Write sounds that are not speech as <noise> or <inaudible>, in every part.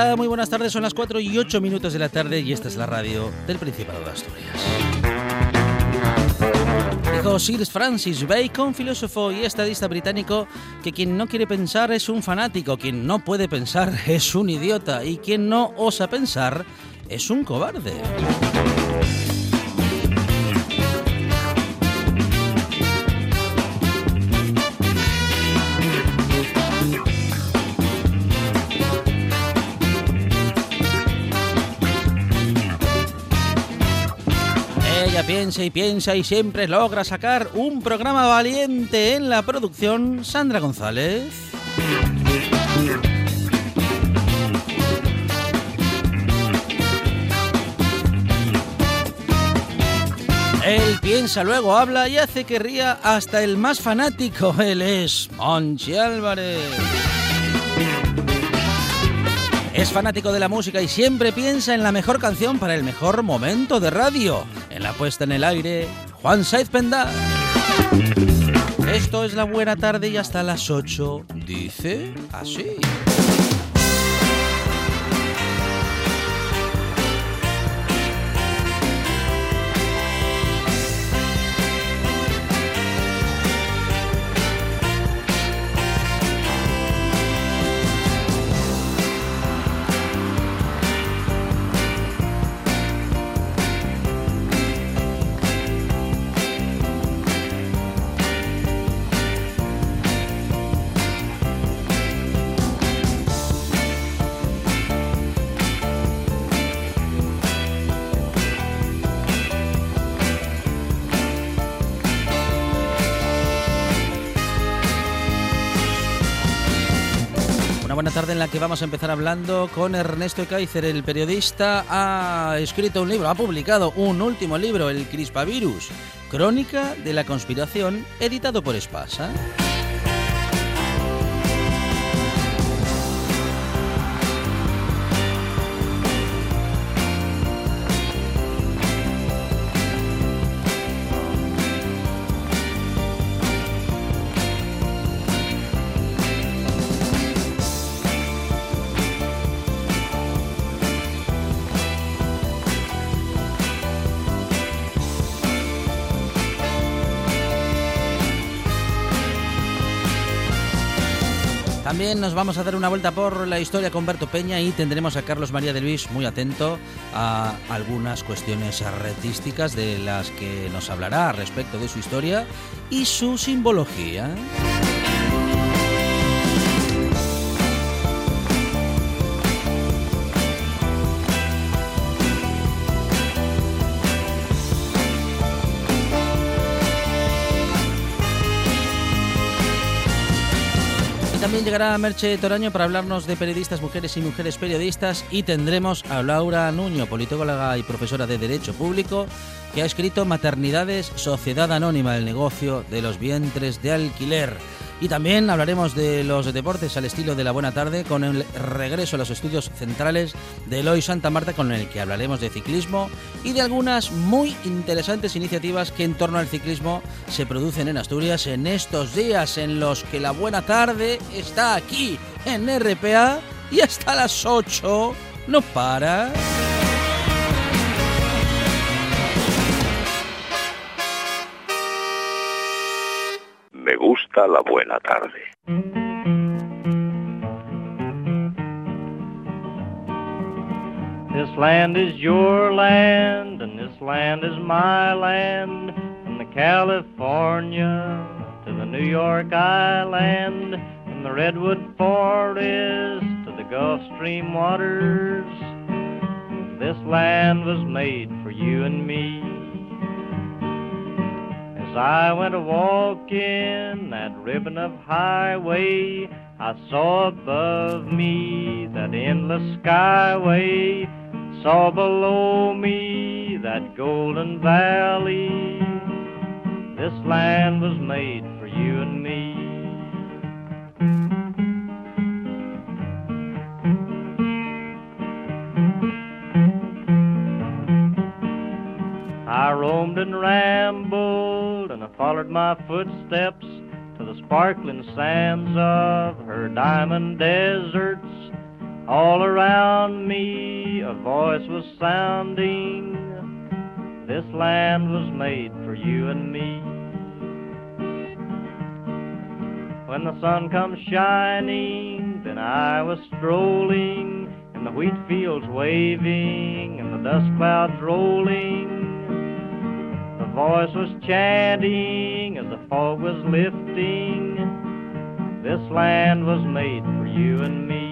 Hola, muy buenas tardes. Son las 4 y 8 minutos de la tarde y esta es la radio del Principado de Asturias. Dijo Sir Francis Bacon, filósofo y estadista británico, que quien no quiere pensar es un fanático, quien no puede pensar <laughs> es un idiota y quien no osa pensar es un cobarde. Piensa y piensa y siempre logra sacar un programa valiente en la producción. Sandra González. Él piensa, luego habla y hace que ría hasta el más fanático. Él es Monchi Álvarez. Es fanático de la música y siempre piensa en la mejor canción para el mejor momento de radio. En la puesta en el aire, Juan Saiz Pendá. Esto es la buena tarde y hasta las 8 dice así. Tarde en la que vamos a empezar hablando con Ernesto Kaiser, el periodista. Ha escrito un libro, ha publicado un último libro, El Crispavirus, Crónica de la Conspiración, editado por Espasa. Nos vamos a dar una vuelta por la historia con Berto Peña y tendremos a Carlos María de Luis muy atento a algunas cuestiones artísticas de las que nos hablará respecto de su historia y su simbología. También llegará Merche Toraño para hablarnos de periodistas, mujeres y mujeres periodistas y tendremos a Laura Nuño, politóloga y profesora de Derecho Público, que ha escrito Maternidades, Sociedad Anónima, el negocio de los vientres de alquiler. Y también hablaremos de los deportes al estilo de la buena tarde con el regreso a los estudios centrales de Eloy Santa Marta con el que hablaremos de ciclismo y de algunas muy interesantes iniciativas que en torno al ciclismo se producen en Asturias en estos días en los que la buena tarde está aquí en RPA y hasta las 8 no para. Gusta la buena tarde. This land is your land, and this land is my land. From the California to the New York Island, from the Redwood Forest to the Gulf Stream waters. This land was made for you and me. As I went a walking that ribbon of highway, I saw above me that endless skyway, saw below me that golden valley. This land was made for you and me. I roamed and rambled, and I followed my footsteps to the sparkling sands of her diamond deserts. All around me a voice was sounding. This land was made for you and me. When the sun comes shining, then I was strolling, and the wheat fields waving, and the dust clouds rolling. Voice was chanting as the fog was lifting. This land was made for you and me.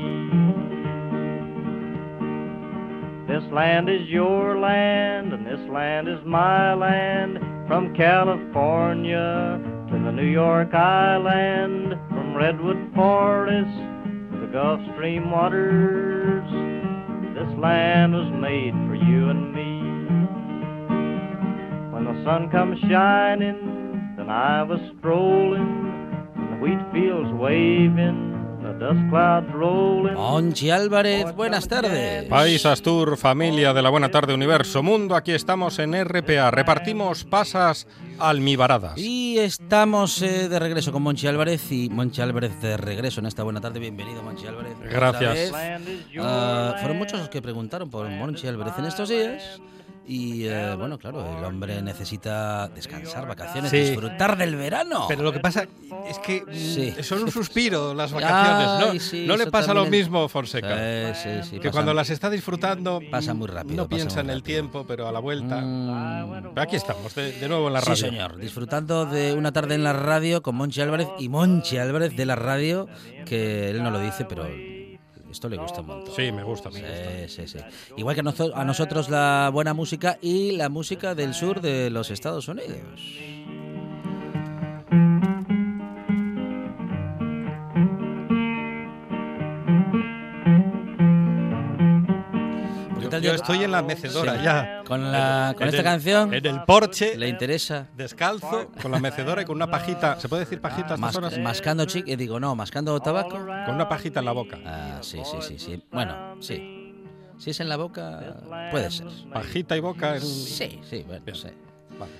This land is your land, and this land is my land. From California to the New York Island, from Redwood Forest to the Gulf Stream waters. This land was made for you and me. Sun comes shining, then I was strolling, and the wheat fields waving, the dust clouds rolling. Monchi Álvarez, buenas tardes. País Astur, familia de la Buena Tarde Universo Mundo, aquí estamos en RPA. Repartimos pasas almibaradas. Y estamos eh, de regreso con Monchi Álvarez y Monchi Álvarez de regreso en esta buena tarde. Bienvenido, Monchi Álvarez. Gracias. land. fueron muchos los que preguntaron por Monchi Álvarez en estos días. Y eh, bueno, claro, el hombre necesita descansar, vacaciones, Sí. disfrutar del verano. Pero lo que pasa es que mm, Sí. son un suspiro las vacaciones, ¿no? Ay, sí, ¿No le pasa lo mismo, Fonseca? Sí, sí, sí, que pasa- cuando las está disfrutando Pasa muy rápido, no piensa en el tiempo, pero a la vuelta. Mm, Pero aquí estamos, de, de nuevo en la radio. Sí, señor. Disfrutando de una tarde en la radio con Monchi Álvarez y Monchi Álvarez de la radio, que él no lo dice, pero esto le gusta un montón. Sí, me gusta, me gusta. Sí, sí, sí. Igual que a nosotros la buena música y la música del sur de los Estados Unidos. Tal Yo estoy en la mecedora Sí. ya. Con, la, con En esta el- canción En el porche, le interesa descalzo, con la mecedora y con una pajita. ¿Se puede decir pajita a mas- horas? mascando chic, eh, digo, no, mascando tabaco. Con una pajita en la boca. Ah, sí, sí, sí, sí. Bueno, sí. Si es en la boca, puede ser. Pajita y boca en... Sí, sí, bueno, Bien. sí. Vale.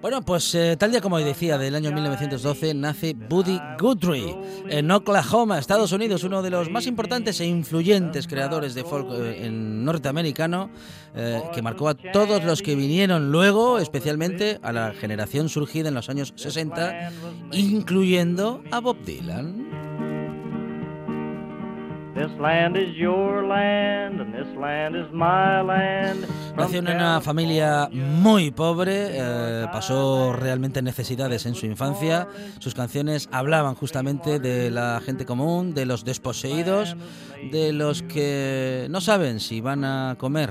Bueno, pues eh, tal día como decía, del año 1912 nace Buddy Guthrie en Oklahoma, Estados Unidos, uno de los más importantes e influyentes creadores de folk eh, en norteamericano, eh, que marcó a todos los que vinieron luego, especialmente a la generación surgida en los años 60, incluyendo a Bob Dylan. Nació en una familia muy pobre, eh, pasó realmente necesidades en su infancia. Sus canciones hablaban justamente de la gente común, de los desposeídos, de los que no saben si van a comer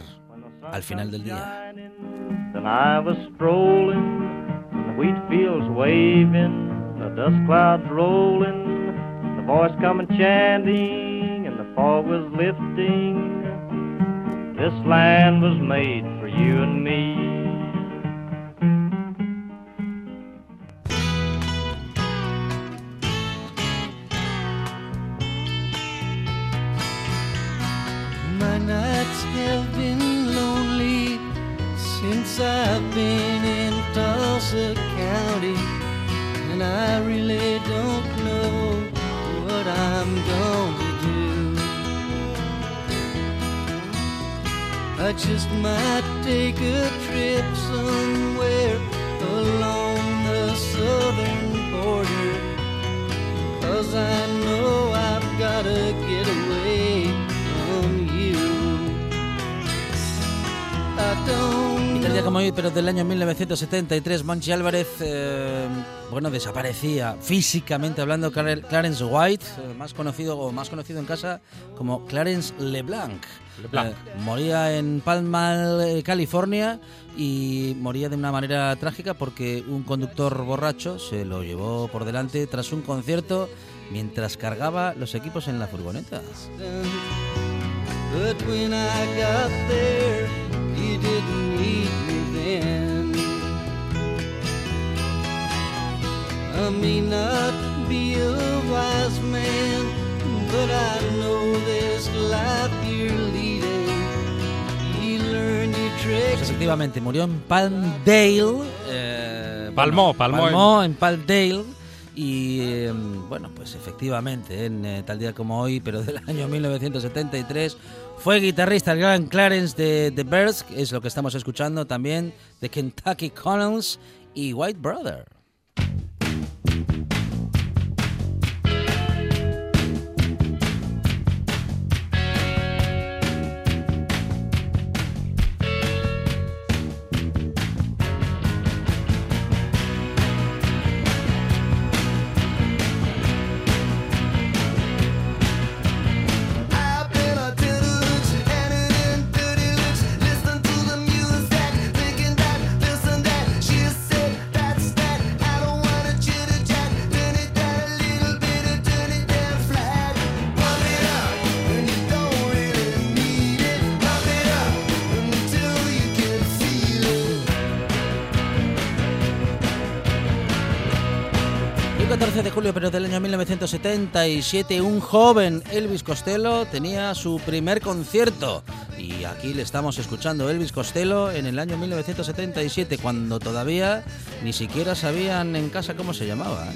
al final del día. The voice coming chanting, always lifting. This land was made for you and me. My nights have been lonely since I've been in Tulsa County, and I really I just might take a trip somewhere along the southern border. Cause I know I've gotta get away from you. I don't Tal día como hoy, pero del año 1973, Monchi Álvarez, eh, bueno, desaparecía físicamente hablando Clar- Clarence White, eh, más conocido o más conocido en casa como Clarence LeBlanc. LeBlanc. Eh, moría en Palmal, eh, California, y moría de una manera trágica porque un conductor borracho se lo llevó por delante tras un concierto mientras cargaba los equipos en la furgoneta. You didn't need me then. I may not be a wise man, but I know this life you're leading. You learn your Pues tricks. efectivamente, murió en Palmdale. eh, Palmó, palmó palmó en Palmdale. Y eh, bueno, pues efectivamente, en eh, tal día como hoy, pero del año 1973, fue guitarrista el gran Clarence de The Birds, es lo que estamos escuchando también, de Kentucky Connells y White Brother. 1977, un joven Elvis Costello tenía su primer concierto. Y aquí le estamos escuchando Elvis Costello en el año 1977, cuando todavía ni siquiera sabían en casa cómo se llamaba.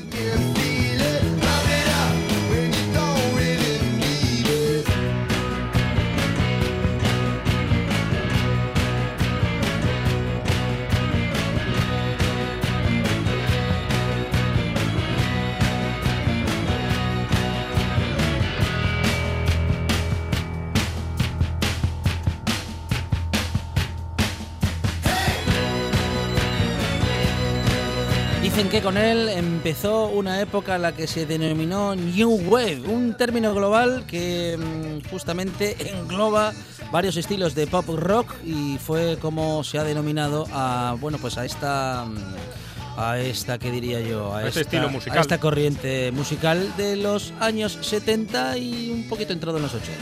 Con él empezó una época la que se denominó New Wave, un término global que mm, justamente engloba varios estilos de pop rock y fue como se ha denominado a bueno pues a esta mm, a esta que diría yo a A este esta, estilo musical. a esta corriente musical de los años 70 y un poquito entrado en los 80.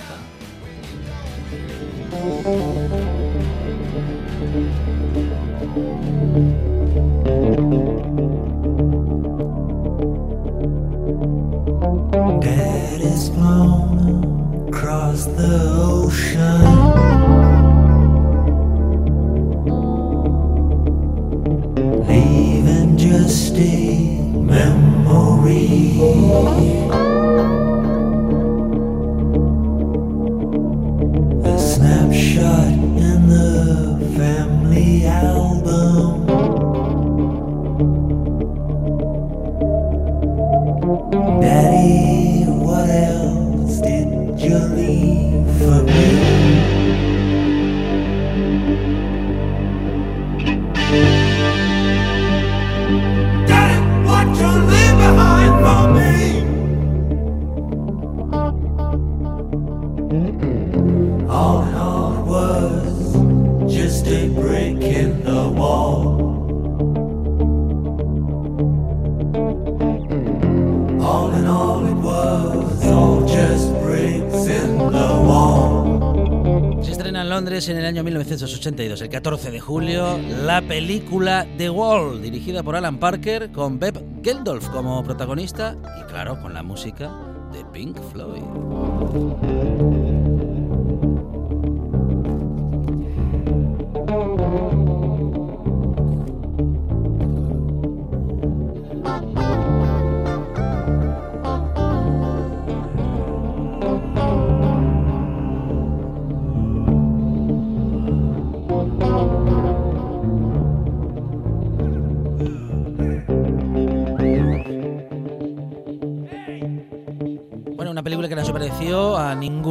1982, el 14 de julio, la película The Wall, dirigida por Alan Parker, con Beb Geldof como protagonista y, claro, con la música de Pink Floyd.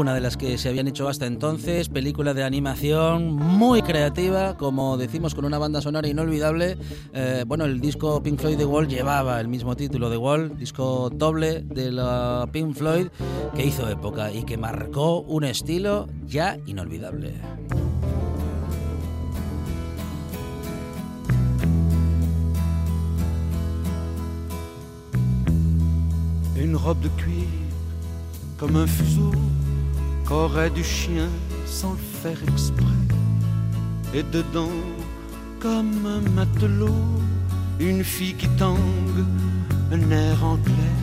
Ninguna de las que se habían hecho hasta entonces. Película de animación muy creativa, como decimos, con una banda sonora inolvidable. Eh, bueno, el disco Pink Floyd The Wall llevaba el mismo título The Wall, disco doble de la Pink Floyd, que hizo época y que marcó un estilo ya inolvidable. Une robe de cuir comme un fuseau qu'aurait du chien sans le faire exprès. Et dedans, comme un matelot, une fille qui tangue, un air anglais.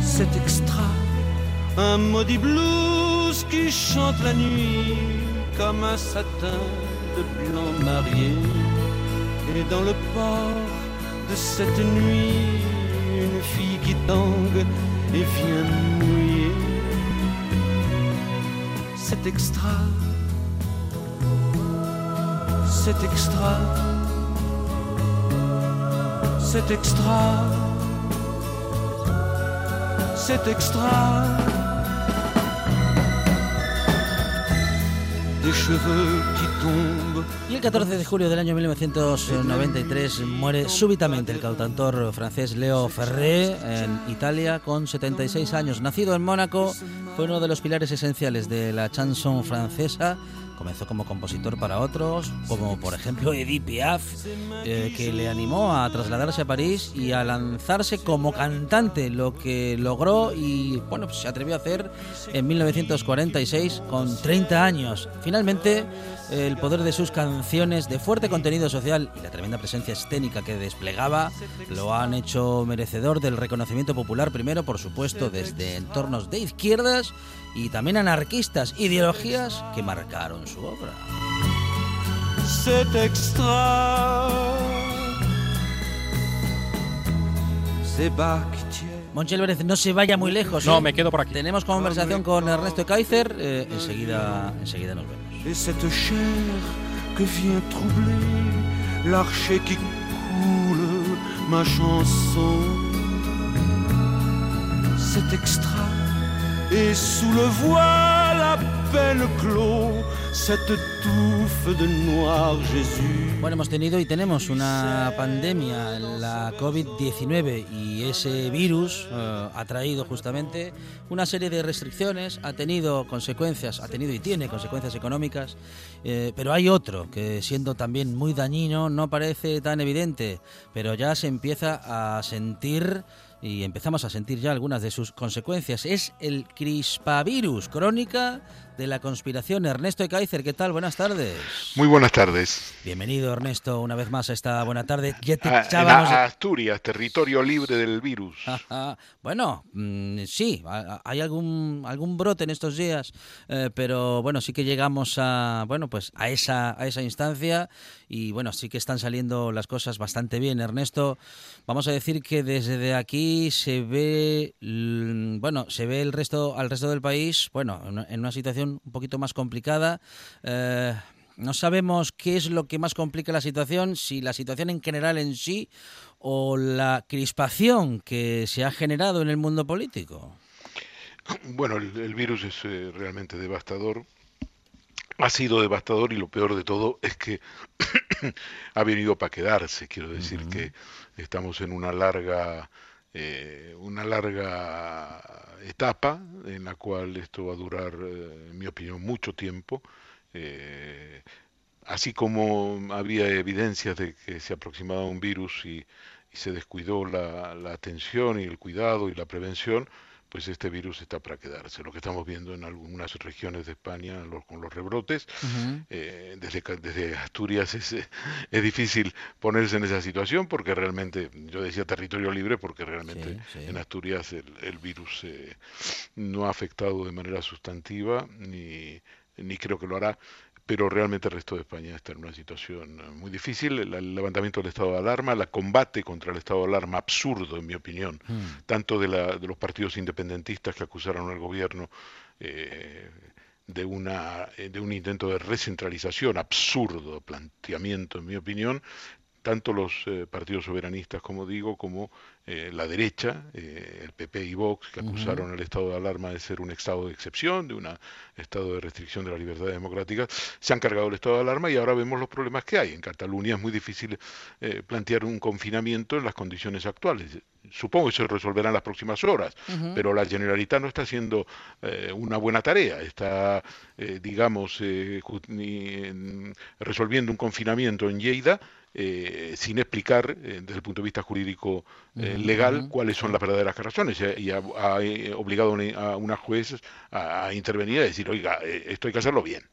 C'est extra, un maudit blues qui chante la nuit comme un satin de blanc marié. Et dans le port de cette nuit, une fille qui tangue et vient mouiller. C'est extra, c'est extra, c'est extra, c'est extra. Qui tombent Y el 14 de julio del año 1993 muere súbitamente el cantautor francés Leo Ferré en Italia con 76 años. Nacido en Mónaco, fue uno de los pilares esenciales de la chanson francesa. Comenzó como compositor para otros, como por ejemplo Edith Piaf, eh, que le animó a trasladarse a París y a lanzarse como cantante, lo que logró y bueno, pues se atrevió a hacer en 1946 con 30 años. Finalmente, el poder de sus canciones de fuerte contenido social y la tremenda presencia escénica que desplegaba lo han hecho merecedor del reconocimiento popular primero, por supuesto, desde entornos de izquierdas y también anarquistas, ideologías que marcaron su obra. c'est extra. Ces bas qui tiennent Monchi Álvarez, no se vaya muy lejos. No, ¿eh? me quedo por aquí. Tenemos conversación con Ernesto Kaiser. eh, enseguida, enseguida nos vemos. et cette chair que vient troubler l'archer qui coule ma chanson. C'est extra. Et sous le voile à peine clos, cette touffe de noir Jésus. Bueno, hemos tenido y tenemos una pandemia, la COVID-19, y ese virus eh, ha traído justamente una serie de restricciones, ha tenido consecuencias, ha tenido y tiene consecuencias económicas, eh, pero hay otro que siendo también muy dañino no parece tan evidente, pero ya se empieza a sentir y empezamos a sentir ya algunas de sus consecuencias. Es el crispavirus, crónica de la conspiración. Ernesto Kaiser, ¿qué tal? Buenas tardes. Muy buenas tardes. Bienvenido Ernesto una vez más a esta buena tarde. Ya te A- en echábamos de- a- Asturias, territorio libre del virus. <laughs> Bueno, mm, sí, hay algún algún brote en estos días, eh, pero bueno, sí que llegamos a bueno pues a esa a esa instancia y bueno sí que están saliendo las cosas bastante bien. Ernesto, vamos a decir que desde aquí se ve bueno se ve el resto al resto del país bueno en una- una situación un poquito más complicada. eh, no sabemos qué es lo que más complica la situación, si la situación en general en sí o la crispación que se ha generado en el mundo político. Bueno, el, el virus es eh, realmente devastador. Ha sido devastador y lo peor de todo es que <coughs> ha venido para quedarse. Quiero decir que estamos en una larga, eh, una larga etapa en la cual esto va a durar, eh, en mi opinión, mucho tiempo. Eh, así como había evidencias de que se aproximaba un virus y, se descuidó la, la atención y el cuidado y la prevención, pues este virus está para quedarse. Lo que estamos viendo en algunas regiones de España los- con los rebrotes, eh, desde, Asturias es, es difícil ponerse en esa situación porque realmente, yo decía territorio libre porque realmente Sí, sí. en Asturias el, el virus eh, no ha afectado de manera sustantiva ni, ni creo que lo hará pero realmente el resto de España está en una situación eh, muy difícil. El, el levantamiento del estado de alarma, la combate contra el estado de alarma absurdo, en mi opinión, tanto de, la, de los partidos independentistas que acusaron al gobierno eh, de, una, eh, de un intento de recentralización, absurdo planteamiento, en mi opinión, tanto los eh, partidos soberanistas, como digo, como eh, la derecha, eh, el PP y Vox, que acusaron al estado de alarma de ser un estado de excepción, de un estado de restricción de las libertades democráticas, se han cargado el estado de alarma y ahora vemos los problemas que hay. En Cataluña es muy difícil plantear un confinamiento en las condiciones actuales. Supongo que se resolverá en las próximas horas, pero la Generalitat no está haciendo una buena tarea. Está, digamos, eh, resolviendo un confinamiento en Lleida eh, sin explicar eh, desde el punto de vista jurídico eh, legal cuáles son las verdaderas razones y ha, eh, obligado a una, juez a, a intervenir y a decir, oiga, esto hay que hacerlo bien.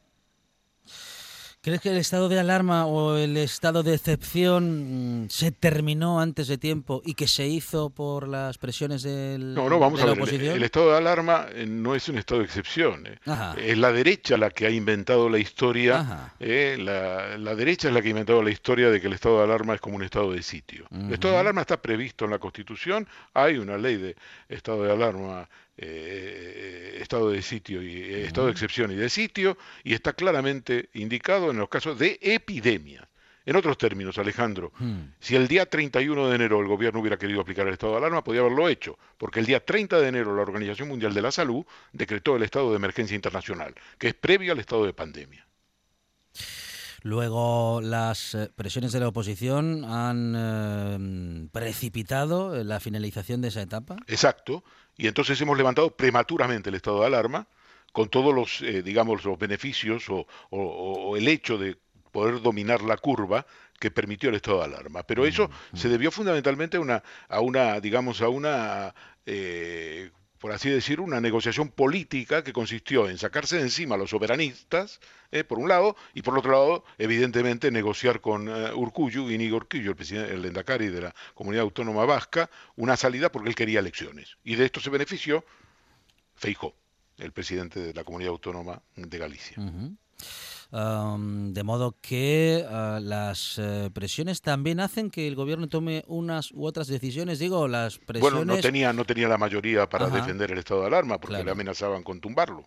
¿Crees que el estado de alarma o el estado de excepción mm, se terminó antes de tiempo y que se hizo por las presiones del, No, no, vamos de a la ver, el, oposición? el estado de alarma eh, no es un estado de excepción. eh. Ajá. Es la derecha la que ha inventado la historia, eh, la, la derecha es la que ha inventado la historia de que el estado de alarma es como un estado de sitio. El estado de alarma está previsto en la Constitución, hay una ley de estado de alarma, eh, estado de sitio y eh, estado de excepción y de sitio, y está claramente indicado en los casos de epidemias. En otros términos, Alejandro, Hmm. si el día 31 de enero el gobierno hubiera querido aplicar el estado de alarma, podía haberlo hecho, porque el día 30 de enero la Organización Mundial de la Salud decretó el estado de emergencia internacional, que es previo al estado de pandemia. Luego las eh, presiones de la oposición han eh, precipitado la finalización de esa etapa. Exacto, y entonces hemos levantado prematuramente el estado de alarma, con todos los, eh, digamos, los beneficios o, o- o el hecho de poder dominar la curva que permitió el estado de alarma. Pero eso se debió fundamentalmente a una, a una digamos, a una, eh, por así decir, una negociación política que consistió en sacarse de encima a los soberanistas, eh, por un lado, y por otro lado, evidentemente, negociar con eh, Urkullu, Inigo Urkullu, el presidente, el Endacari de la Comunidad Autónoma Vasca, una salida porque él quería elecciones. Y de esto se benefició Feijó, el presidente de la Comunidad Autónoma de Galicia. Am, de modo que ah, las eh, presiones también hacen que el gobierno tome unas u otras decisiones. Digo, las presiones. Bueno, no tenía, no tenía la mayoría para Ajá. defender el estado de alarma porque Claro. le amenazaban con tumbarlo.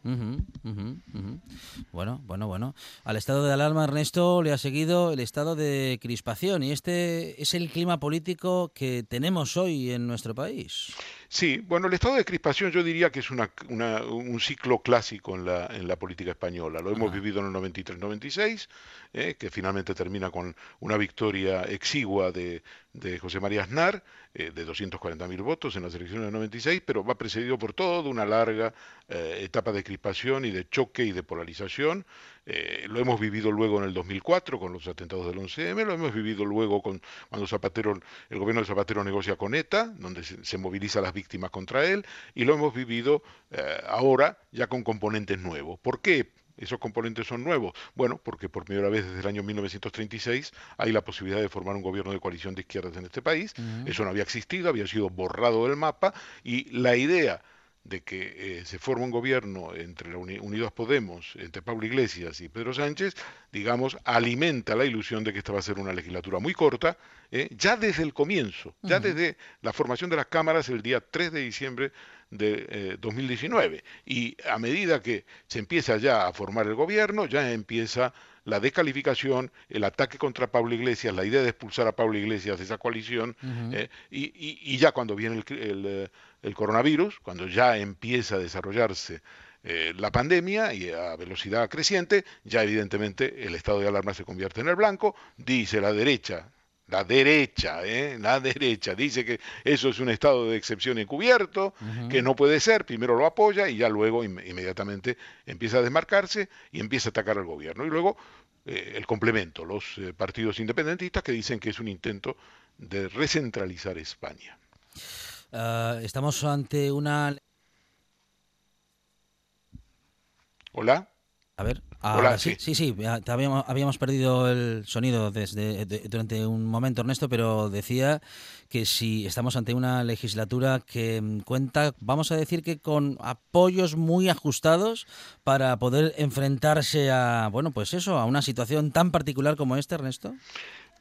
Bueno, bueno, bueno. Al estado de alarma, Ernesto, le ha seguido el estado de crispación y este es el clima político que tenemos hoy en nuestro país. Sí, bueno, el estado de crispación yo diría que es una, una- un ciclo clásico en la, en la política española. Lo hemos vivido en el 93-96, eh, que finalmente termina con una victoria exigua de, de José María Aznar, eh, de 240.000 votos en las elecciones del 96, pero va precedido por toda una larga eh, etapa de crispación y de choque y de polarización. Eh, lo hemos vivido luego en el 2004 con los atentados del 11M, lo hemos vivido luego con cuando Zapatero, el gobierno de Zapatero negocia con ETA, donde se, se moviliza a las víctimas contra él, y lo hemos vivido eh, ahora ya con componentes nuevos. ¿Por qué? Esos componentes son nuevos. Bueno, porque por primera vez desde el año 1936 hay la posibilidad de formar un gobierno de coalición de izquierdas en este país. Eso no había existido, había sido borrado del mapa y la idea de que eh, se forma un gobierno entre la Uni- Unidas Podemos, entre Pablo Iglesias y Pedro Sánchez, digamos, alimenta la ilusión de que esta va a ser una legislatura muy corta, eh, ya desde el comienzo, ya desde la formación de las cámaras el día 3 de diciembre de eh, 2019. Y a medida que se empieza ya a formar el gobierno, ya empieza la descalificación, el ataque contra Pablo Iglesias, la idea de expulsar a Pablo Iglesias de esa coalición, eh, y, y- y ya cuando viene el, el, eh, el coronavirus, cuando ya empieza a desarrollarse eh, la pandemia y a velocidad creciente, ya evidentemente el estado de alarma se convierte en el blanco, dice la derecha, la derecha, ¿eh? la derecha dice que eso es un estado de excepción encubierto, que no puede ser, primero lo apoya y ya luego inme- inmediatamente empieza a desmarcarse y empieza a atacar al gobierno. Y luego eh, el complemento, los eh, partidos independentistas que dicen que es un intento de recentralizar España. Ah, estamos ante una. Hola. A ver, Hola, ahora sí, sí. sí, habíamos, habíamos perdido el sonido desde de- durante un momento, Ernesto, pero decía que si estamos ante una legislatura que cuenta, vamos a decir que con apoyos muy ajustados para poder enfrentarse a, bueno, pues eso, a una situación tan particular como esta, Ernesto.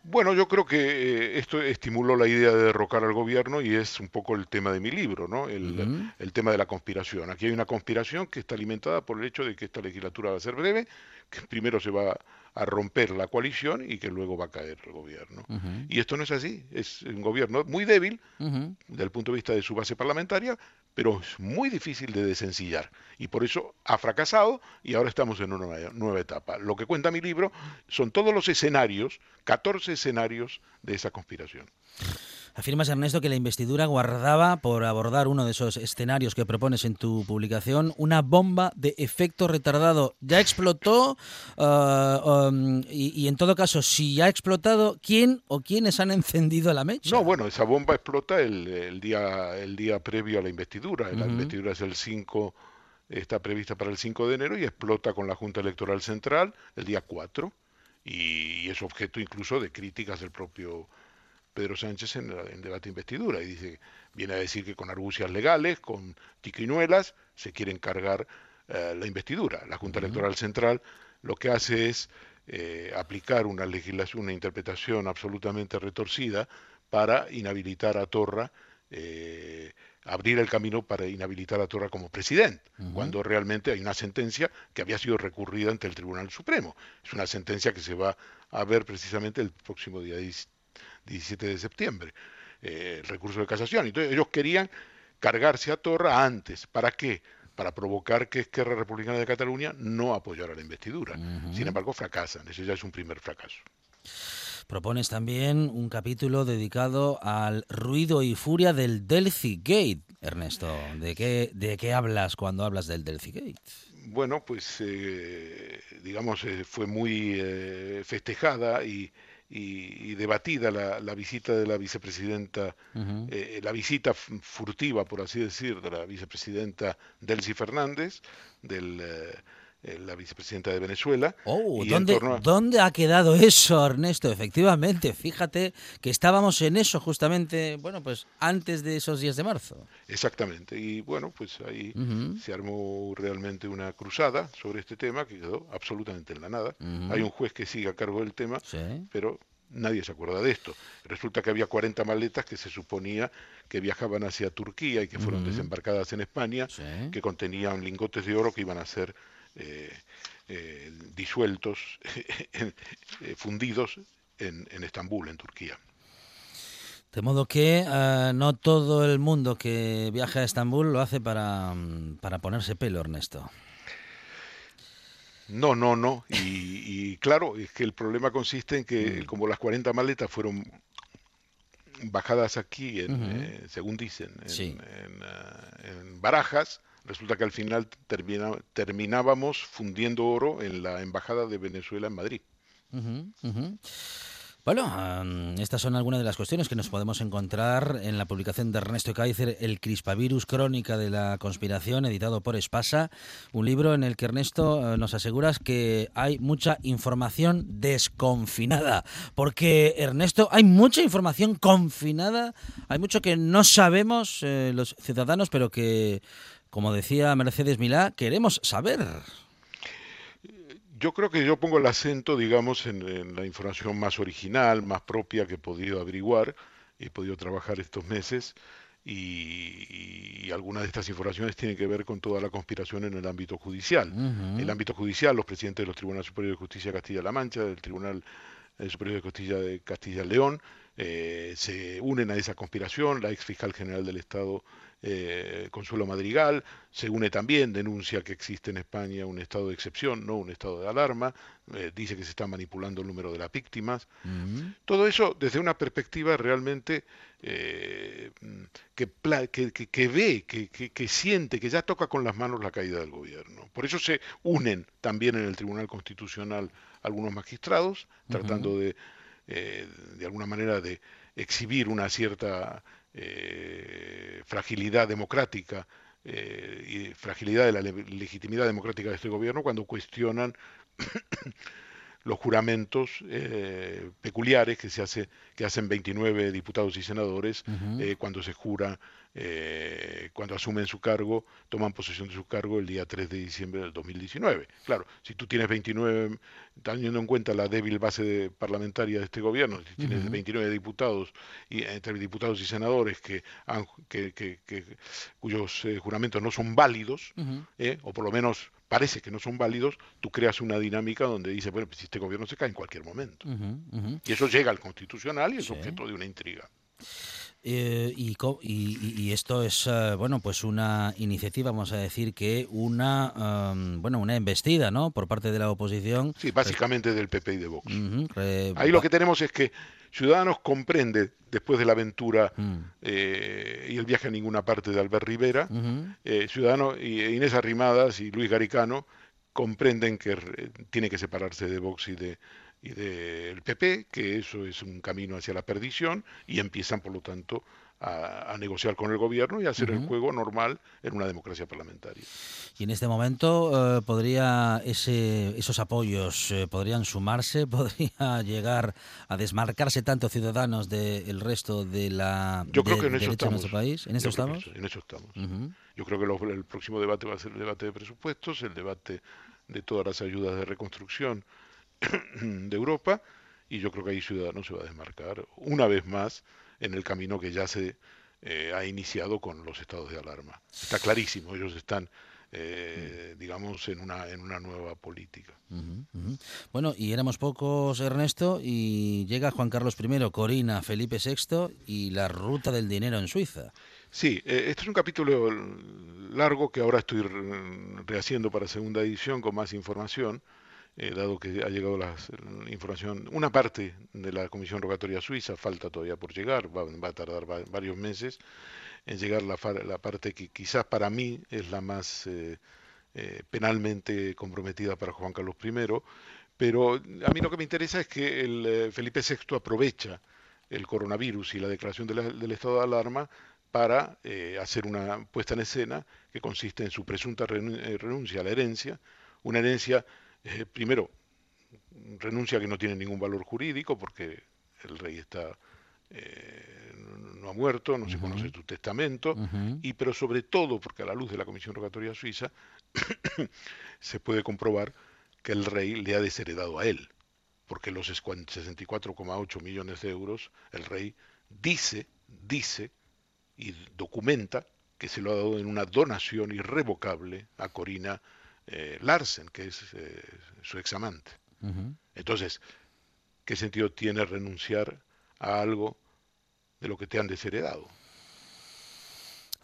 Bueno, yo creo que eh, esto estimuló la idea de derrocar al gobierno y es un poco el tema de mi libro, ¿no? El, tema de la conspiración. Aquí hay una conspiración que está alimentada por el hecho de que esta legislatura va a ser breve, que primero se va a romper la coalición y que luego va a caer el gobierno. Y esto no es así, es un gobierno muy débil Ujú. desde el punto de vista de su base parlamentaria, pero es muy difícil de desencillar. Y por eso ha fracasado y ahora estamos en una nueva, nueva etapa. Lo que cuenta mi libro son todos los escenarios, 14 escenarios de esa conspiración. Afirmas, Ernesto, que la investidura guardaba, por abordar uno de esos escenarios que propones en tu publicación, una bomba de efecto retardado. ¿Ya explotó? Ah, um, y, y en todo caso, si ya ha explotado, ¿quién o quiénes han encendido la mecha? No, bueno, esa bomba explota el, el día, el día previo a la investidura. La investidura es el 5, está prevista para el 5 de enero y explota con la Junta Electoral Central el día 4 y, es objeto incluso de críticas del propio Pedro Sánchez en, en debate de investidura y dice, viene a decir que con argucias legales, con tiquinuelas, se quieren cargar eh, la investidura. La Junta Electoral Central lo que hace es eh, aplicar una legislación, una interpretación absolutamente retorcida para inhabilitar a Torra, eh, abrir el camino para inhabilitar a Torra como presidente, cuando realmente hay una sentencia que había sido recurrida ante el Tribunal Supremo. Es una sentencia que se va a ver precisamente el próximo día 10 17 de septiembre, eh, el recurso de casación. Entonces ellos querían cargarse a Torra antes. ¿Para qué? Para provocar que Esquerra Republicana de Cataluña no apoyara la investidura. Sin embargo, fracasan. Ese ya es un primer fracaso. Propones también un capítulo dedicado al ruido y furia del Delphi Gate. Ernesto, ¿de qué, de qué hablas cuando hablas del Delphi Gate? Bueno, pues eh, digamos, eh, fue muy eh, festejada y, y- y debatida la, la visita de la vicepresidenta, eh, la visita furtiva, por así decir, de la vicepresidenta Delcy Fernández, del, eh, la vicepresidenta de Venezuela. Oh, ¿dónde, a- ¿dónde ha quedado eso, Ernesto? Efectivamente, fíjate que estábamos en eso justamente, bueno, pues antes de esos días de marzo. Exactamente. Y bueno, pues ahí se armó realmente una cruzada sobre este tema que quedó absolutamente en la nada. Hay un juez que sigue a cargo del tema, Sí. pero nadie se acuerda de esto. Resulta que había 40 maletas que se suponía que viajaban hacia Turquía y que fueron desembarcadas en España, Sí. que contenían lingotes de oro que iban a ser eh, eh, disueltos, <laughs> en- eh, fundidos en, en Estambul, en Turquía. De modo que eh, no todo el mundo que viaja a Estambul lo hace para, mm, para ponerse pelo, Ernesto. No, no, no. Y, y claro, es que el problema consiste en que Mm. como las 40 maletas fueron bajadas aquí, en, eh, según dicen, en, Sí. en, eh, en barajas, resulta que al final termina- terminábamos fundiendo oro en la embajada de Venezuela en Madrid. Ujú, ujú. Bueno, am, estas son algunas de las cuestiones que nos podemos encontrar en la publicación de Ernesto Kaiser, El Crispavirus, Crónica de la Conspiración, editado por Espasa, un libro en el que Ernesto eh, nos aseguras que hay mucha información desconfinada, porque Ernesto, hay mucha información confinada, hay mucho que no sabemos eh, los ciudadanos, pero que, como decía Mercedes Milá, queremos saber. Yo creo que yo pongo el acento, digamos, en, en la información más original, más propia que he podido averiguar, he podido trabajar estos meses, y, y algunas de estas informaciones tienen que ver con toda la conspiración en el ámbito judicial. El ámbito judicial, los presidentes de los Tribunales Superiores de Justicia de Castilla-La Mancha, del Tribunal eh, Superior de Justicia de Castilla-León, eh, se unen a esa conspiración, la ex fiscal general del Estado, eh, Consuelo Madrigal, se une también, denuncia que existe en España un estado de excepción, no un estado de alarma, eh, dice que se está manipulando el número de las víctimas. Todo eso desde una perspectiva realmente eh, que, que, que- que ve, que, siente, que ya toca con las manos la caída del gobierno. Por eso se unen también en el Tribunal Constitucional algunos magistrados, tratando de, de alguna manera, de exhibir una cierta eh, fragilidad democrática eh, y fragilidad de la le- legitimidad democrática de este gobierno cuando cuestionan los juramentos eh, peculiares que se hace que hacen 29 diputados y senadores eh, cuando se jura eh, cuando asumen su cargo toman posesión de su cargo el día 3 de diciembre del 2019 claro si tú tienes 29 teniendo en cuenta la débil base de- parlamentaria de este gobierno si tienes Ujú. 29 diputados y entre diputados y senadores que, han- que- que- que- cuyos eh, juramentos no son válidos. ¿eh? o por lo menos parece que no son válidos, tú creas una dinámica donde dices, bueno, pues si este gobierno se cae en cualquier momento. Y eso llega al constitucional y es Sí. objeto de una intriga. Eh, y, y- esto es eh, bueno pues una iniciativa vamos a decir que una am, bueno una embestida no por parte de la oposición Sí, básicamente del PP y de Vox. Ahí lo que tenemos es que Ciudadanos comprende, después de la aventura Mm. eh, y el viaje a ninguna parte de Albert Rivera, eh, Ciudadanos y e Inés Arrimadas y Luis Garicano comprenden que tiene que separarse de Vox y de y del PP, que eso es un camino hacia la perdición, y empiezan, por lo tanto, a, a negociar con el gobierno y a hacer el Ujú. juego normal en una democracia parlamentaria. y en este momento eh, podría ese, esos apoyos eh, podrían sumarse <laughs> podría llegar a desmarcarse tanto ciudadanos del resto de la Yo creo de- que en eso de estamos. nuestro país en eso creo estamos En eso estamos. Ujú. Yo creo que lo- el próximo debate va a ser el debate de presupuestos, el debate de todas las ayudas de reconstrucción <coughs> de Europa, y yo creo que ahí Ciudadanos se va a desmarcar una vez más en el camino que ya se eh, ha iniciado con los estados de alarma. Está clarísimo, ellos están, eh, digamos, en una, en una nueva política. Bueno, y éramos pocos, Ernesto, y llega Juan Carlos I, Corina, Felipe VI y la ruta del dinero en Suiza. Sí, eh, este es un capítulo largo que ahora estoy re- rehaciendo para segunda edición con más información, eh, dado que ha llegado la información, una parte de la Comisión Rogatoria Suiza, falta todavía por llegar, va, va a tardar va- varios meses en llegar la, la parte que quizás para mí es la más eh, eh, penalmente comprometida para Juan Carlos I, pero a mí lo que me interesa es que el Felipe VI aprovecha el coronavirus y la declaración de la- del estado de alarma para hacer una puesta en escena que consiste en su presunta renu- renuncia a la herencia, una herencia, eh, primero, renuncia que no tiene ningún valor jurídico porque el rey está eh, no ha muerto, no se conoce su testamento, y pero sobre todo porque a la luz de la Comisión Rogatoria Suiza <coughs> se puede comprobar que el rey le ha desheredado a él, porque los 64,8 millones de euros el rey dice, dice y documenta que se lo ha dado en una donación irrevocable a Corina eh, Larsen, que es eh, su examante. Ujú. Entonces, ¿qué sentido tiene renunciar a algo de lo que te han desheredado?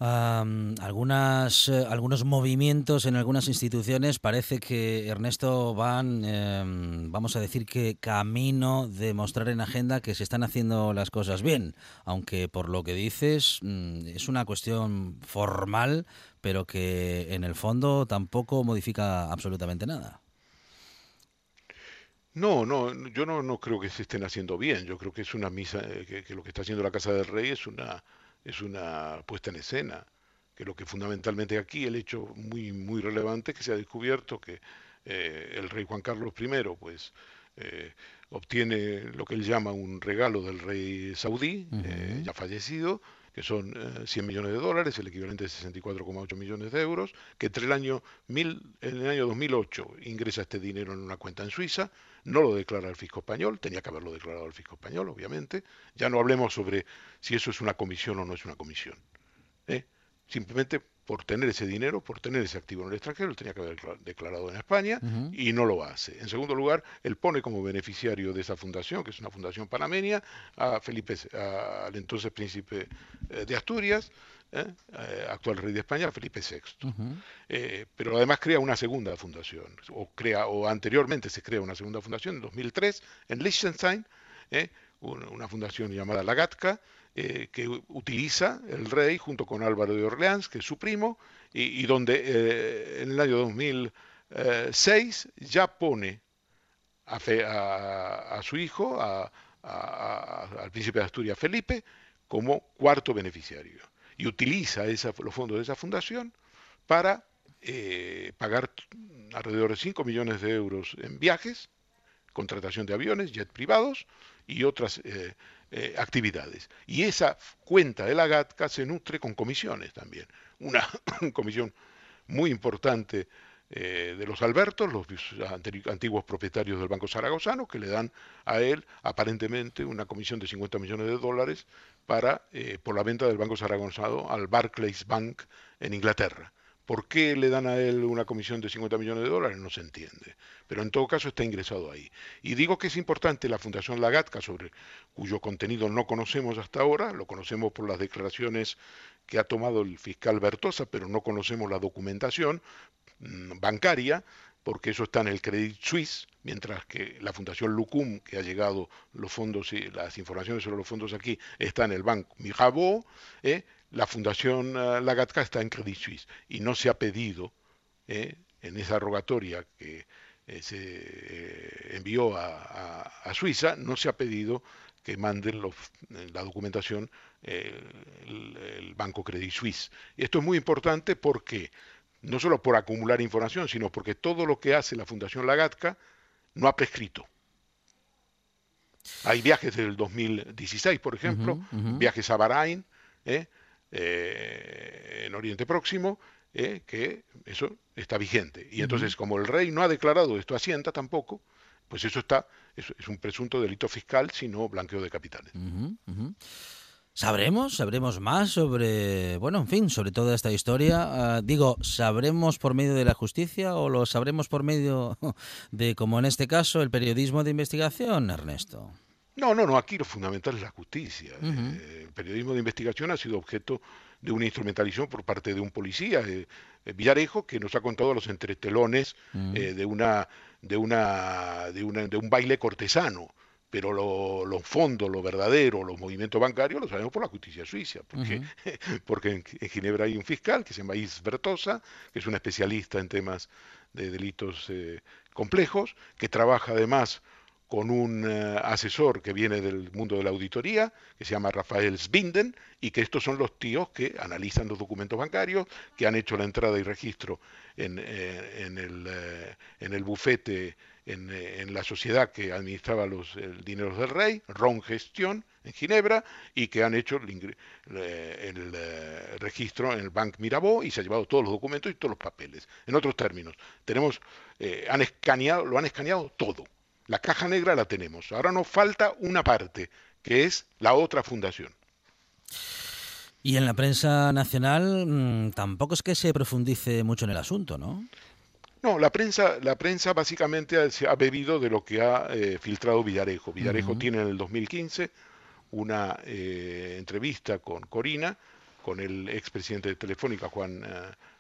Am, algunas, eh, algunos movimientos en algunas instituciones parece que Ernesto van, em, vamos a decir que camino de mostrar en agenda que se están haciendo las cosas bien, aunque por lo que dices mm, es una cuestión formal, pero que en el fondo tampoco modifica absolutamente nada. No, no, yo no, no creo que se estén haciendo bien. Yo creo que es una misa, eh, que, que lo que está haciendo la Casa del Rey es una, es una puesta en escena. Que lo que fundamentalmente aquí, el hecho muy, muy relevante es que se ha descubierto que eh, el rey Juan Carlos I, pues, eh, obtiene lo que él llama un regalo del rey saudí, eh, ya fallecido, que son eh, 100 millones de dólares, el equivalente a 64,8 millones de euros, que entre el año, mil, en el año 2008 ingresa este dinero en una cuenta en Suiza, no lo declara el fisco español, tenía que haberlo declarado el fisco español, obviamente. Ya no hablemos sobre si eso es una comisión o no es una comisión. ¿eh? Simplemente por tener ese dinero, por tener ese activo en el extranjero, lo tenía que haber decla- declarado en España y no lo hace. En segundo lugar, él pone como beneficiario de esa fundación, que es una fundación panameña, a Felipe, a- al entonces príncipe eh, de Asturias, ¿eh? Eh, actual rey de España, Felipe VI. Eh, pero además crea una segunda fundación, o crea, o anteriormente se crea una segunda fundación en 2003 en Liechtenstein, eh, una, fundación llamada Lagatka, eh, que utiliza el rey junto con Álvaro de Orleans, que es su primo, y, y donde en el año 2006 ya pone a, fe- a- a su hijo, a- al príncipe de Asturias Felipe, como cuarto beneficiario. Y utiliza los fondos de esa fundación para eh, pagar alrededor de 5 millones de euros en viajes, contratación de aviones, jet privados y otras eh, eh, actividades. Y esa cuenta de la GATCA se nutre con comisiones también. Una <coughs> comisión muy importante eh, de los Albertos, los antiguos propietarios del Banco Zaragozano, que le dan a él aparentemente una comisión de 50 millones de dólares para, eh, por la venta del Banco Zaragozano al Barclays Bank en Inglaterra ¿Por qué le dan a él una comisión de 50 millones de dólares? No se entiende. Pero en todo caso está ingresado ahí. Y digo que es importante la Fundación Lagatka, sobre cuyo contenido no conocemos hasta ahora, lo conocemos por las declaraciones que ha tomado el fiscal Bertosa, pero no conocemos la documentación bancaria, porque eso está en el Credit Suisse, mientras que la Fundación Lucum, que ha llegado los fondos y las informaciones sobre los fondos aquí, está en el Banco Mirabeau, ¿eh? la Fundación eh, Lagatka está en Credit Suisse y no se ha pedido ¿eh? en esa rogatoria que se envió a, Suiza, no se ha pedido que manden la documentación el, Banco Credit Suisse. Esto es muy importante porque no solo por acumular información, sino porque todo lo que hace la Fundación Lagatka no ha prescrito. Hay viajes del 2016, por ejemplo, viajes a Bahrein, ¿eh? Eh, en Oriente Próximo, ¿eh? que eso está vigente. Y entonces, como el rey no ha declarado esto a Hacienda tampoco, pues eso está, eso es un presunto delito fiscal, sino blanqueo de capitales. ¿Sabremos? ¿Sabremos más sobre, bueno, en fin, sobre toda esta historia? Ah, digo, ¿sabremos por medio de la justicia o lo sabremos por medio <laughs> de, como en este caso, el periodismo de investigación, Ernesto? No, no, no, aquí lo fundamental es la justicia. Eh, el periodismo de investigación ha sido objeto de una instrumentalización por parte de un policía, eh, eh, Villarejo, que nos ha contado los entretelones Mm. eh, de una de una de una de un baile cortesano, pero lo, lo fondo, lo verdadero, los movimientos bancarios lo sabemos por la justicia suiza, porque <laughs> porque en, en Ginebra hay un fiscal que se llama Is Bertosa, que es un especialista en temas de delitos eh, complejos, que trabaja además con un eh, asesor que viene del mundo de la auditoría, que se llama Rafael Sbinden, y que estos son los tíos que analizan los documentos bancarios, que han hecho la entrada y registro en, eh, en el, eh, en el bufete, en, eh, en la sociedad que administraba los dineros del rey, Ron Gestión, en Ginebra, y que han hecho el, eh, registro en el Bank Mirabeau y se ha llevado todos los documentos y todos los papeles. En otros términos, tenemos, eh, han escaneado, lo han escaneado todo. La caja negra la tenemos. Ahora nos falta una parte, que es la otra fundación. Y en la prensa nacional mm, tampoco es que se profundice mucho en el asunto, ¿no? No, la prensa, la prensa básicamente ha, se ha bebido de lo que ha eh, filtrado Villarejo. Villarejo tiene en el 2015 una eh, entrevista con Corina, con el expresidente de Telefónica, Juan eh,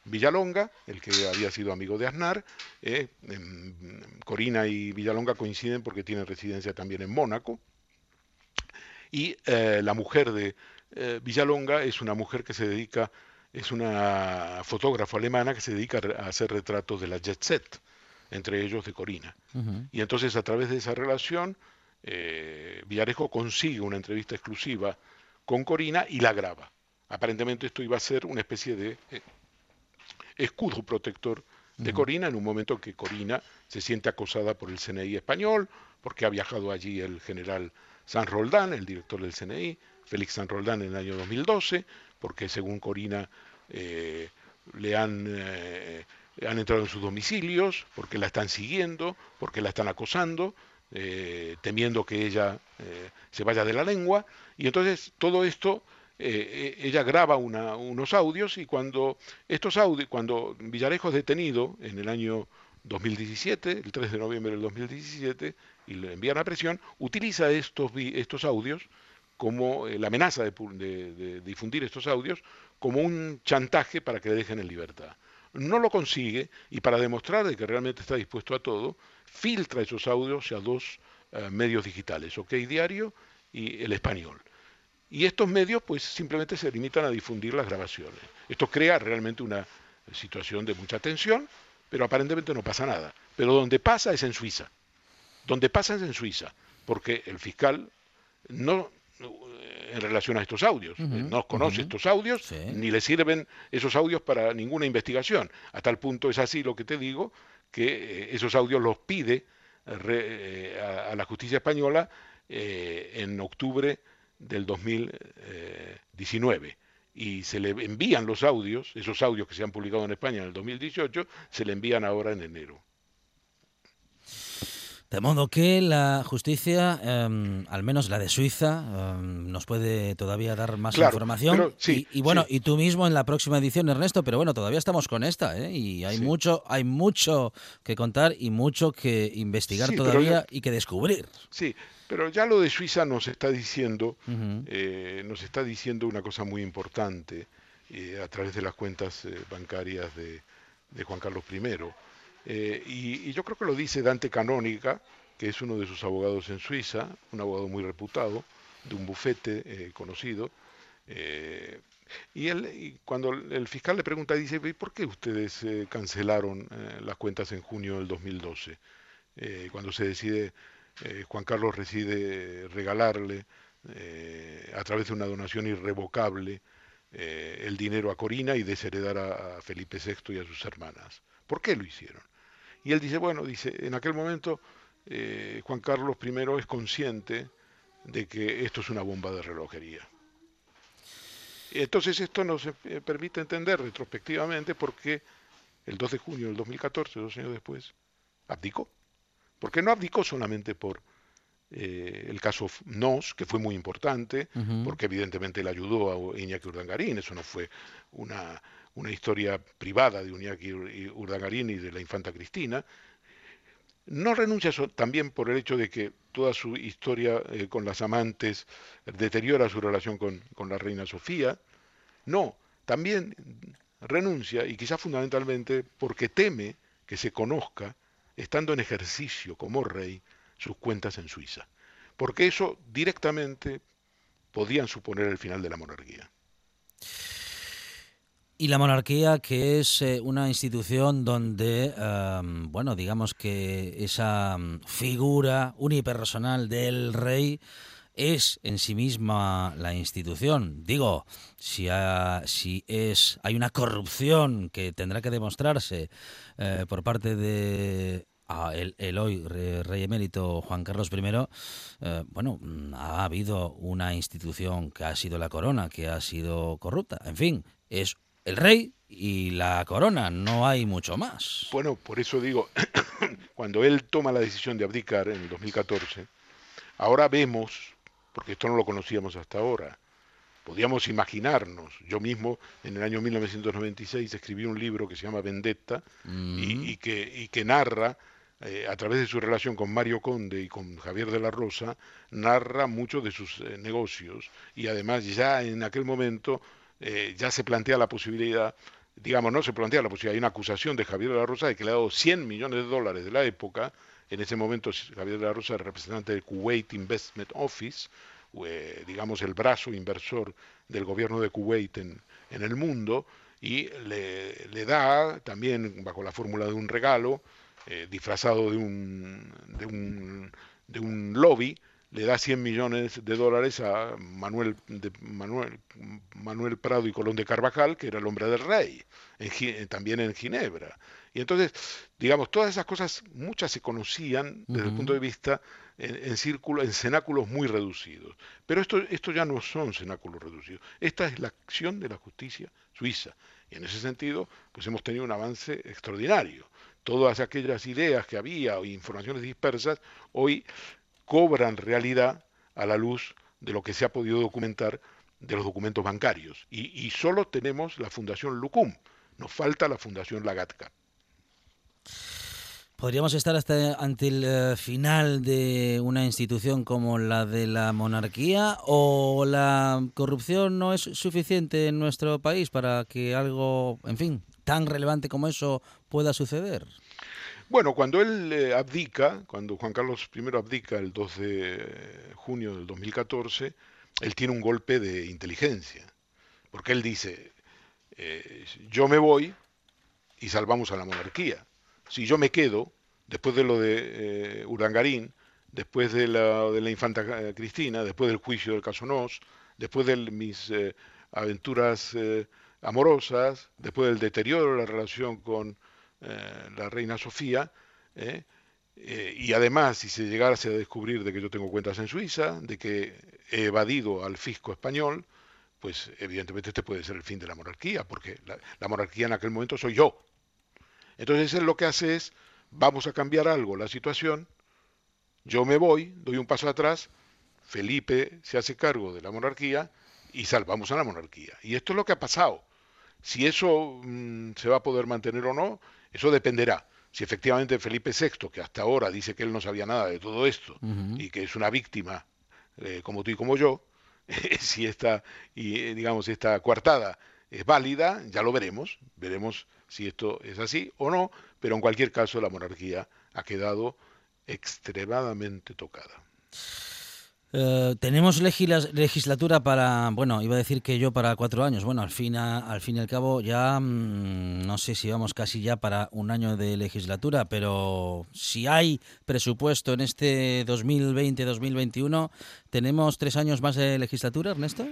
Villalonga, el que había sido amigo de Aznar. em, Corina y Villalonga coinciden porque tienen residencia también en Mónaco. Y la mujer de Villalonga es una mujer que se dedica, es una fotógrafa alemana que se dedica a hacer retratos de la jet set, entre ellos de Corina. Y entonces a través de esa relación, eh, Villarejo consigue una entrevista exclusiva con Corina y la graba. Aparentemente esto iba a ser una especie de eh, escudo protector de Corina en un momento que Corina se siente acosada por el CNI español, porque ha viajado allí el general San Roldán, el director del CNI, Félix San Roldán en el año 2012, porque según Corina eh, le han, eh, han entrado en sus domicilios, porque la están siguiendo, porque la están acosando, eh, temiendo que ella se vaya de la lengua, y entonces todo esto ella graba unos audios y cuando estos audios, cuando Villarejo es detenido en el año 2017, el 3 de noviembre del 2017, y le envían a presión, utiliza estos, estos audios como eh, la amenaza de, difundir estos audios como un chantaje para que le dejen en libertad. No lo consigue y para demostrar de que realmente está dispuesto a todo, filtra esos audios a dos eh, medios digitales, OK Diario y El Español. Y estos medios pues simplemente se limitan a difundir las grabaciones. Esto crea realmente una situación de mucha tensión, pero aparentemente no pasa nada. Pero donde pasa es en Suiza. Donde pasa es en Suiza, porque el fiscal no en relación a estos audios, eh, no conoce estos audios, Sí. ni le sirven esos audios para ninguna investigación. A tal punto es así lo que te digo, que eh, esos audios los pide eh, re- eh, a, a la justicia española eh, en octubre del 2019 y se le envían los audios, esos audios que se han publicado en España en el 2018, se le envían ahora en enero. De modo que la justicia, em, al menos la de Suiza, em, nos puede todavía dar más Claro, información. pero sí, y, y bueno, sí. y tú mismo en la próxima edición, Ernesto, pero bueno, todavía estamos con esta, ¿eh? Y hay Sí. mucho, hay mucho que contar y mucho que investigar todavía y que descubrir. Sí, pero ya lo de Suiza nos está diciendo, eh, nos está diciendo una cosa muy importante eh, a través de las cuentas bancarias de, de Juan Carlos I. Eh, y, yo creo que lo dice Dante Canónica, que es uno de sus abogados en Suiza, un abogado muy reputado, de un bufete eh, conocido. eh, y, él, cuando el fiscal le pregunta, dice, "¿Y ¿por qué ustedes cancelaron las cuentas en junio del 2012? Eh, cuando se decide, Juan Carlos decide regalarle a través de una donación irrevocable el dinero a Corina y desheredar a, a Felipe VI y a sus hermanas. ¿Por qué lo hicieron? Y él dice, bueno, dice, en aquel momento eh, Juan Carlos I es consciente de que esto es una bomba de relojería. Entonces esto nos eh, permite entender retrospectivamente por qué el 2 de junio del 2014, dos años después, abdicó. Porque no abdicó solamente por eh, el caso Nos, que fue muy importante, porque evidentemente le ayudó a Iñaki Urdangarín, eso no fue una, una historia privada de Iñaki Ur- Urdangarín y de la infanta Cristina. No renuncia también por el hecho de que toda su historia eh, con las amantes deteriora su relación con, con la reina Sofía. No, también renuncia, y quizás fundamentalmente porque teme que se conozca, estando en ejercicio como rey, sus cuentas en Suiza. Porque eso directamente podían suponer el final de la monarquía. Y la monarquía, que es eh, una institución donde, em, bueno, digamos que esa mm, figura unipersonal del rey es en sí misma la institución. Digo, si, ha- si es hay una corrupción que tendrá que demostrarse eh, por parte de ah, el, el hoy re- rey emérito Juan Carlos I, eh, bueno, mm, ha habido una institución que ha sido la corona, que ha sido corrupta. En fin, es el rey y la corona, no hay mucho más. Bueno, por eso digo, <coughs> cuando él toma la decisión de abdicar en el 2014, ahora vemos, porque esto no lo conocíamos hasta ahora, podíamos imaginarnos, yo mismo en el año 1996 escribí un libro que se llama Vendetta y, y que, y que narra, eh, a través de su relación con Mario Conde y con Javier de la Rosa, narra muchos de sus eh, negocios. Y además ya en aquel momento eh, ya se plantea la posibilidad, digamos, no se plantea la posibilidad, hay una acusación de Javier de la Rosa de que le ha dado 100 millones de dólares de la época, en ese momento Javier de la Rosa era representante del Kuwait Investment Office, eh, digamos el brazo inversor del gobierno de Kuwait en, en el mundo, y le, da también bajo la fórmula de un regalo, eh, disfrazado de un, de, un, de un lobby, le da 100 millones de dólares a Manuel, de, Manuel, Manuel Prado y Colón de Carvajal, que era el hombre del rey, en Gi- también en Ginebra. Y entonces, digamos, todas esas cosas, muchas se conocían desde el punto de vista en, en círculo, en cenáculos muy reducidos. Pero esto, esto ya no son cenáculos reducidos. Esta es la acción de la justicia suiza. Y en ese sentido, pues hemos tenido un avance extraordinario. Todas aquellas ideas que había o informaciones dispersas, hoy cobran realidad a la luz de lo que se ha podido documentar de los documentos bancarios. Y, solo tenemos la Fundación Lucum. Nos falta la Fundación Lagatka. ¿Podríamos estar hasta ante el eh, final de una institución como la de la monarquía o la corrupción no es suficiente en nuestro país para que algo, en fin, tan relevante como eso pueda suceder? Bueno, cuando él eh, abdica, cuando Juan Carlos I abdica el 2 de junio del 2014, él tiene un golpe de inteligencia, porque él dice, eh, yo me voy y salvamos a la monarquía. Si yo me quedo, después de lo de eh, Urangarín, después de la, infanta Cristina, después del juicio del caso Nos, después de mis eh, aventuras amorosas, después del deterioro de la relación con eh, la reina Sofía, eh, eh, y además si se llegase a descubrir de que yo tengo cuentas en Suiza, de que he evadido al fisco español, pues evidentemente este puede ser el fin de la monarquía, porque la, monarquía en aquel momento soy yo. Entonces él lo que hace es, vamos a cambiar algo la situación, Yo me voy, doy un paso atrás, Felipe se hace cargo de la monarquía y salvamos a la monarquía. Y esto es lo que ha pasado. Si eso mm, se va a poder mantener o no, eso dependerá. Si efectivamente Felipe VI, que hasta ahora dice que él no sabía nada de todo esto y que es una víctima eh, como tú y como yo, <laughs> si esta, y, eh, digamos, esta coartada es válida, ya lo veremos, veremos si esto es así o no, pero en cualquier caso la monarquía ha quedado extremadamente tocada. Eh, tenemos legisla- legislatura para, bueno, iba a decir que yo para cuatro años. Bueno, al fin, al fin y al cabo ya mm, no sé si vamos casi ya para un año de legislatura, pero si hay presupuesto en este 2020-2021, ¿tenemos tres años más de legislatura, Ernesto?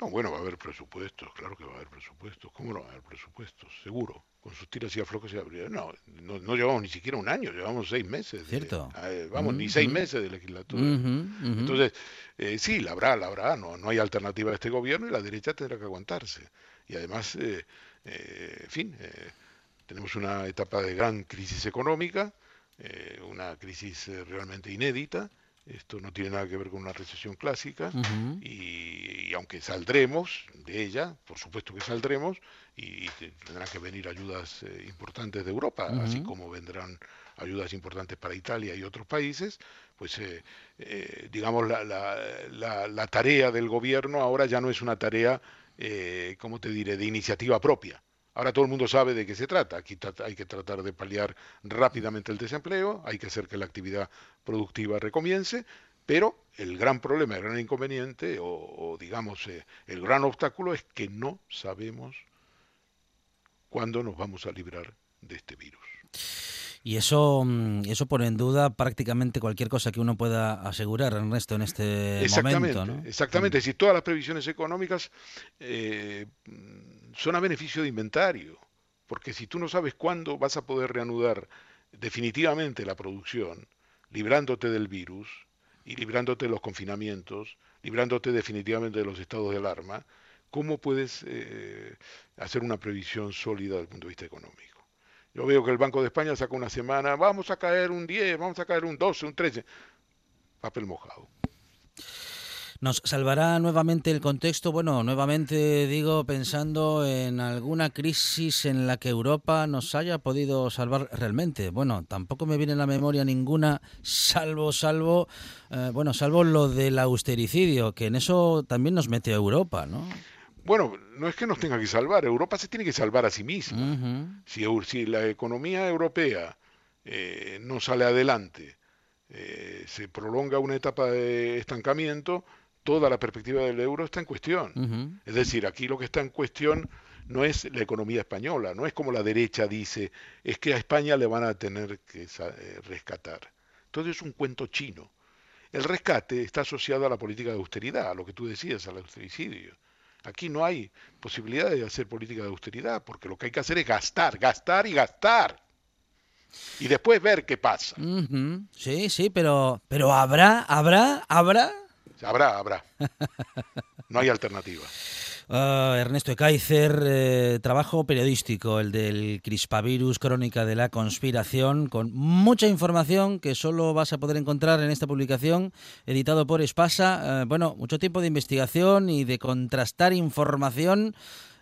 No, bueno, va a haber presupuestos, claro que va a haber presupuestos. ¿Cómo no va a haber presupuestos? Seguro. Con sus tiras y aflojes se abrirá. No, no, no llevamos ni siquiera un año, llevamos seis meses. de- Cierto. eh, vamos, ni seis meses de legislatura. Entonces, eh, sí, la habrá, la habrá. No, no hay alternativa a este gobierno y la derecha tendrá que aguantarse. Y además, eh, eh, en fin, eh, tenemos una etapa de gran crisis económica, eh, una crisis realmente inédita. Esto no tiene nada que ver con una recesión clásica y, y aunque saldremos de ella, por supuesto que saldremos, y te- tendrán que venir ayudas eh, importantes de Europa, así como vendrán ayudas importantes para Italia y otros países, pues eh, eh, digamos la, la- la- la tarea del gobierno ahora ya no es una tarea, ¿cómo te diré?, de iniciativa propia. Ahora todo el mundo sabe de qué se trata. Aquí hay que tratar de paliar rápidamente el desempleo, hay que hacer que la actividad productiva recomience, pero el gran problema, el gran inconveniente, o, o digamos eh, el gran obstáculo es que no sabemos cuándo nos vamos a librar de este virus. Y eso, mm, eso pone en duda prácticamente cualquier cosa que uno pueda asegurar, Ernesto, en este Exactamente, momento, ¿no? exactamente. Es decir, todas las previsiones económicas eh, mm, son a beneficio de inventario, porque si tú no sabes cuándo vas a poder reanudar definitivamente la producción, librándote del virus y librándote de los confinamientos, librándote definitivamente de los estados de alarma, ¿cómo puedes eh, hacer una previsión sólida desde el punto de vista económico? Yo veo que el Banco de España saca una semana, vamos a caer un 10, vamos a caer un 12, un 13, papel mojado. ¿Nos salvará nuevamente el contexto? Bueno, nuevamente digo pensando en alguna crisis en la que Europa nos haya podido salvar realmente. Bueno, tampoco me viene a la memoria ninguna, salvo, salvo, eh, bueno, salvo lo del austericidio, que en eso también nos mete a Europa, ¿no? Bueno, no es que nos tenga que salvar, Europa se tiene que salvar a sí misma. Si la economía europea eh, no sale adelante, eh, se prolonga una etapa de estancamiento, toda la perspectiva del euro está en cuestión. Es decir, aquí lo que está en cuestión no es la economía española, no es como la derecha dice, es que a España le van a tener que eh, rescatar. Entonces es un cuento chino. El rescate está asociado a la política de austeridad, a lo que tú decías, al austericidio. Aquí no hay posibilidad de hacer política de austeridad, porque lo que hay que hacer es gastar, gastar y gastar. Y después ver qué pasa. Sí, sí, pero, pero habrá, habrá, habrá. Habrá, habrá. No hay alternativa. <laughs> Ah, Ernesto Kaiser, eh, trabajo periodístico, el del crispavirus, crónica de la conspiración, con mucha información que solo vas a poder encontrar en esta publicación, editado por Espasa. Eh, bueno, mucho tiempo de investigación y de contrastar información.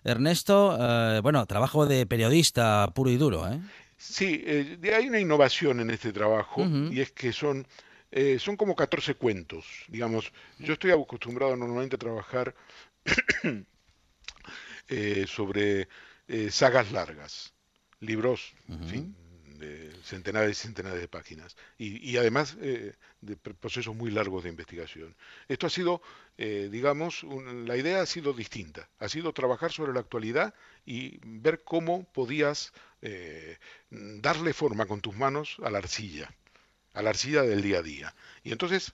Ernesto, eh, bueno, trabajo de periodista puro y duro, ¿eh? Sí, eh, hay una innovación en este trabajo y es que son, eh, son como 14 cuentos. Digamos, yo estoy acostumbrado normalmente a trabajar <coughs> eh, sobre eh, sagas largas, libros, en fin, de centenares y centenares de páginas y, y además de pr- procesos muy largos de investigación. Esto ha sido, digamos, un- la idea ha sido distinta, ha sido trabajar sobre la actualidad y ver cómo podías darle forma con tus manos a la arcilla, a la arcilla del día a día. Y entonces,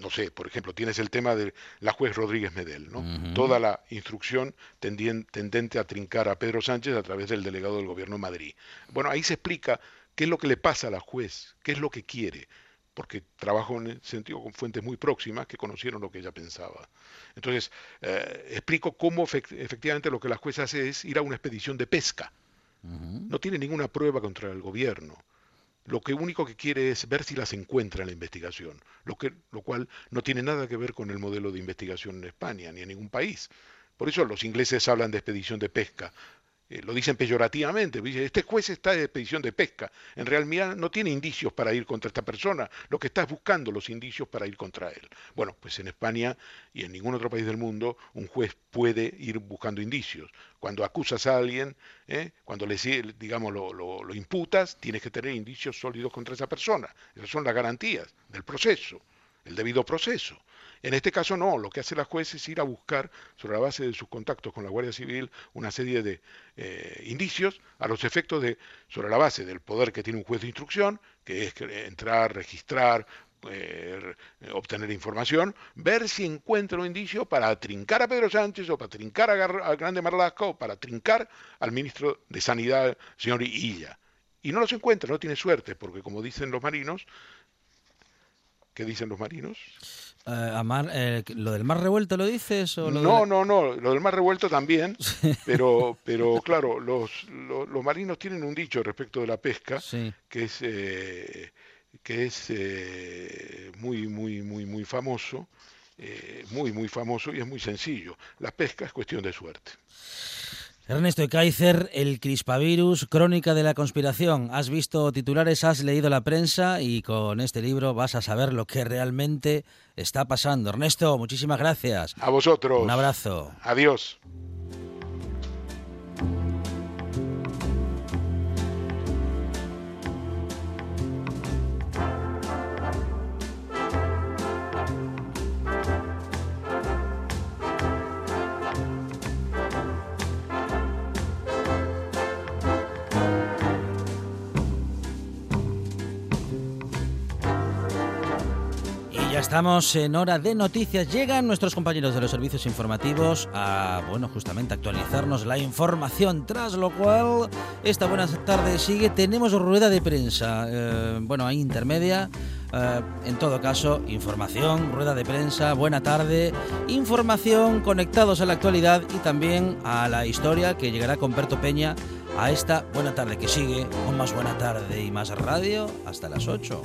no sé, por ejemplo, tienes el tema de la juez Rodríguez Medel, ¿no? Toda la instrucción tendien- tendente a trincar a Pedro Sánchez a través del delegado del gobierno en Madrid. Bueno, ahí se explica qué es lo que le pasa a la juez, qué es lo que quiere, porque trabajo en el sentido con fuentes muy próximas que conocieron lo que ella pensaba. Entonces, eh, explico cómo efect- efectivamente lo que la juez hace es ir a una expedición de pesca. No tiene ninguna prueba contra el gobierno. Lo que único que quiere es ver si las encuentra en la investigación, lo, lo cual no tiene nada que ver con el modelo de investigación en España ni en ningún país. Por eso los ingleses hablan de expedición de pesca. Eh, lo dicen peyorativamente, dicen, este juez está de expedición de pesca. En realidad no tiene indicios para ir contra esta persona, lo que está es buscando los indicios para ir contra él. Bueno, pues en España y en ningún otro país del mundo un juez puede ir buscando indicios. Cuando acusas a alguien, ¿eh? cuando le digamos lo, lo imputas, tienes que tener indicios sólidos contra esa persona. Esas son las garantías del proceso, el debido proceso. En este caso no, lo que hace la juez es ir a buscar, sobre la base de sus contactos con la Guardia Civil, una serie de eh, indicios a los efectos de, sobre la base del poder que tiene un juez de instrucción, que es entrar, registrar, eh, obtener información, ver si encuentra un indicio para trincar a Pedro Sánchez o para trincar a, Gar a Grande Marlasca o para trincar al ministro de Sanidad, señor Illa. Y no los encuentra, no tiene suerte, porque como dicen los marinos, ¿qué dicen los marinos? Eh, a mar, eh, ¿Lo del mar revuelto lo dices? O lo no, no, no, lo del mar revuelto también, <laughs> pero, pero claro, los, los, los, marinos tienen un dicho respecto de la pesca sí. que es, eh, que es muy, muy, muy, muy famoso, muy, muy famoso y es muy sencillo. La pesca es cuestión de suerte. Ernesto Kaiser, el crispavirus, crónica de la conspiración. Has visto titulares, has leído la prensa y con este libro vas a saber lo que realmente está pasando. Ernesto, muchísimas gracias. A vosotros. Un abrazo. Adiós. Ya estamos en hora de noticias. Llegan nuestros compañeros de los servicios informativos a, bueno, justamente actualizarnos la información. Tras lo cual, esta buena tarde sigue. Tenemos rueda de prensa, eh, bueno, ahí intermedia. Eh, en todo caso, información, rueda de prensa, buena tarde, información, conectados a la actualidad y también a la historia que llegará con Berto Peña a esta buena tarde que sigue con más buena tarde y más radio hasta las 8.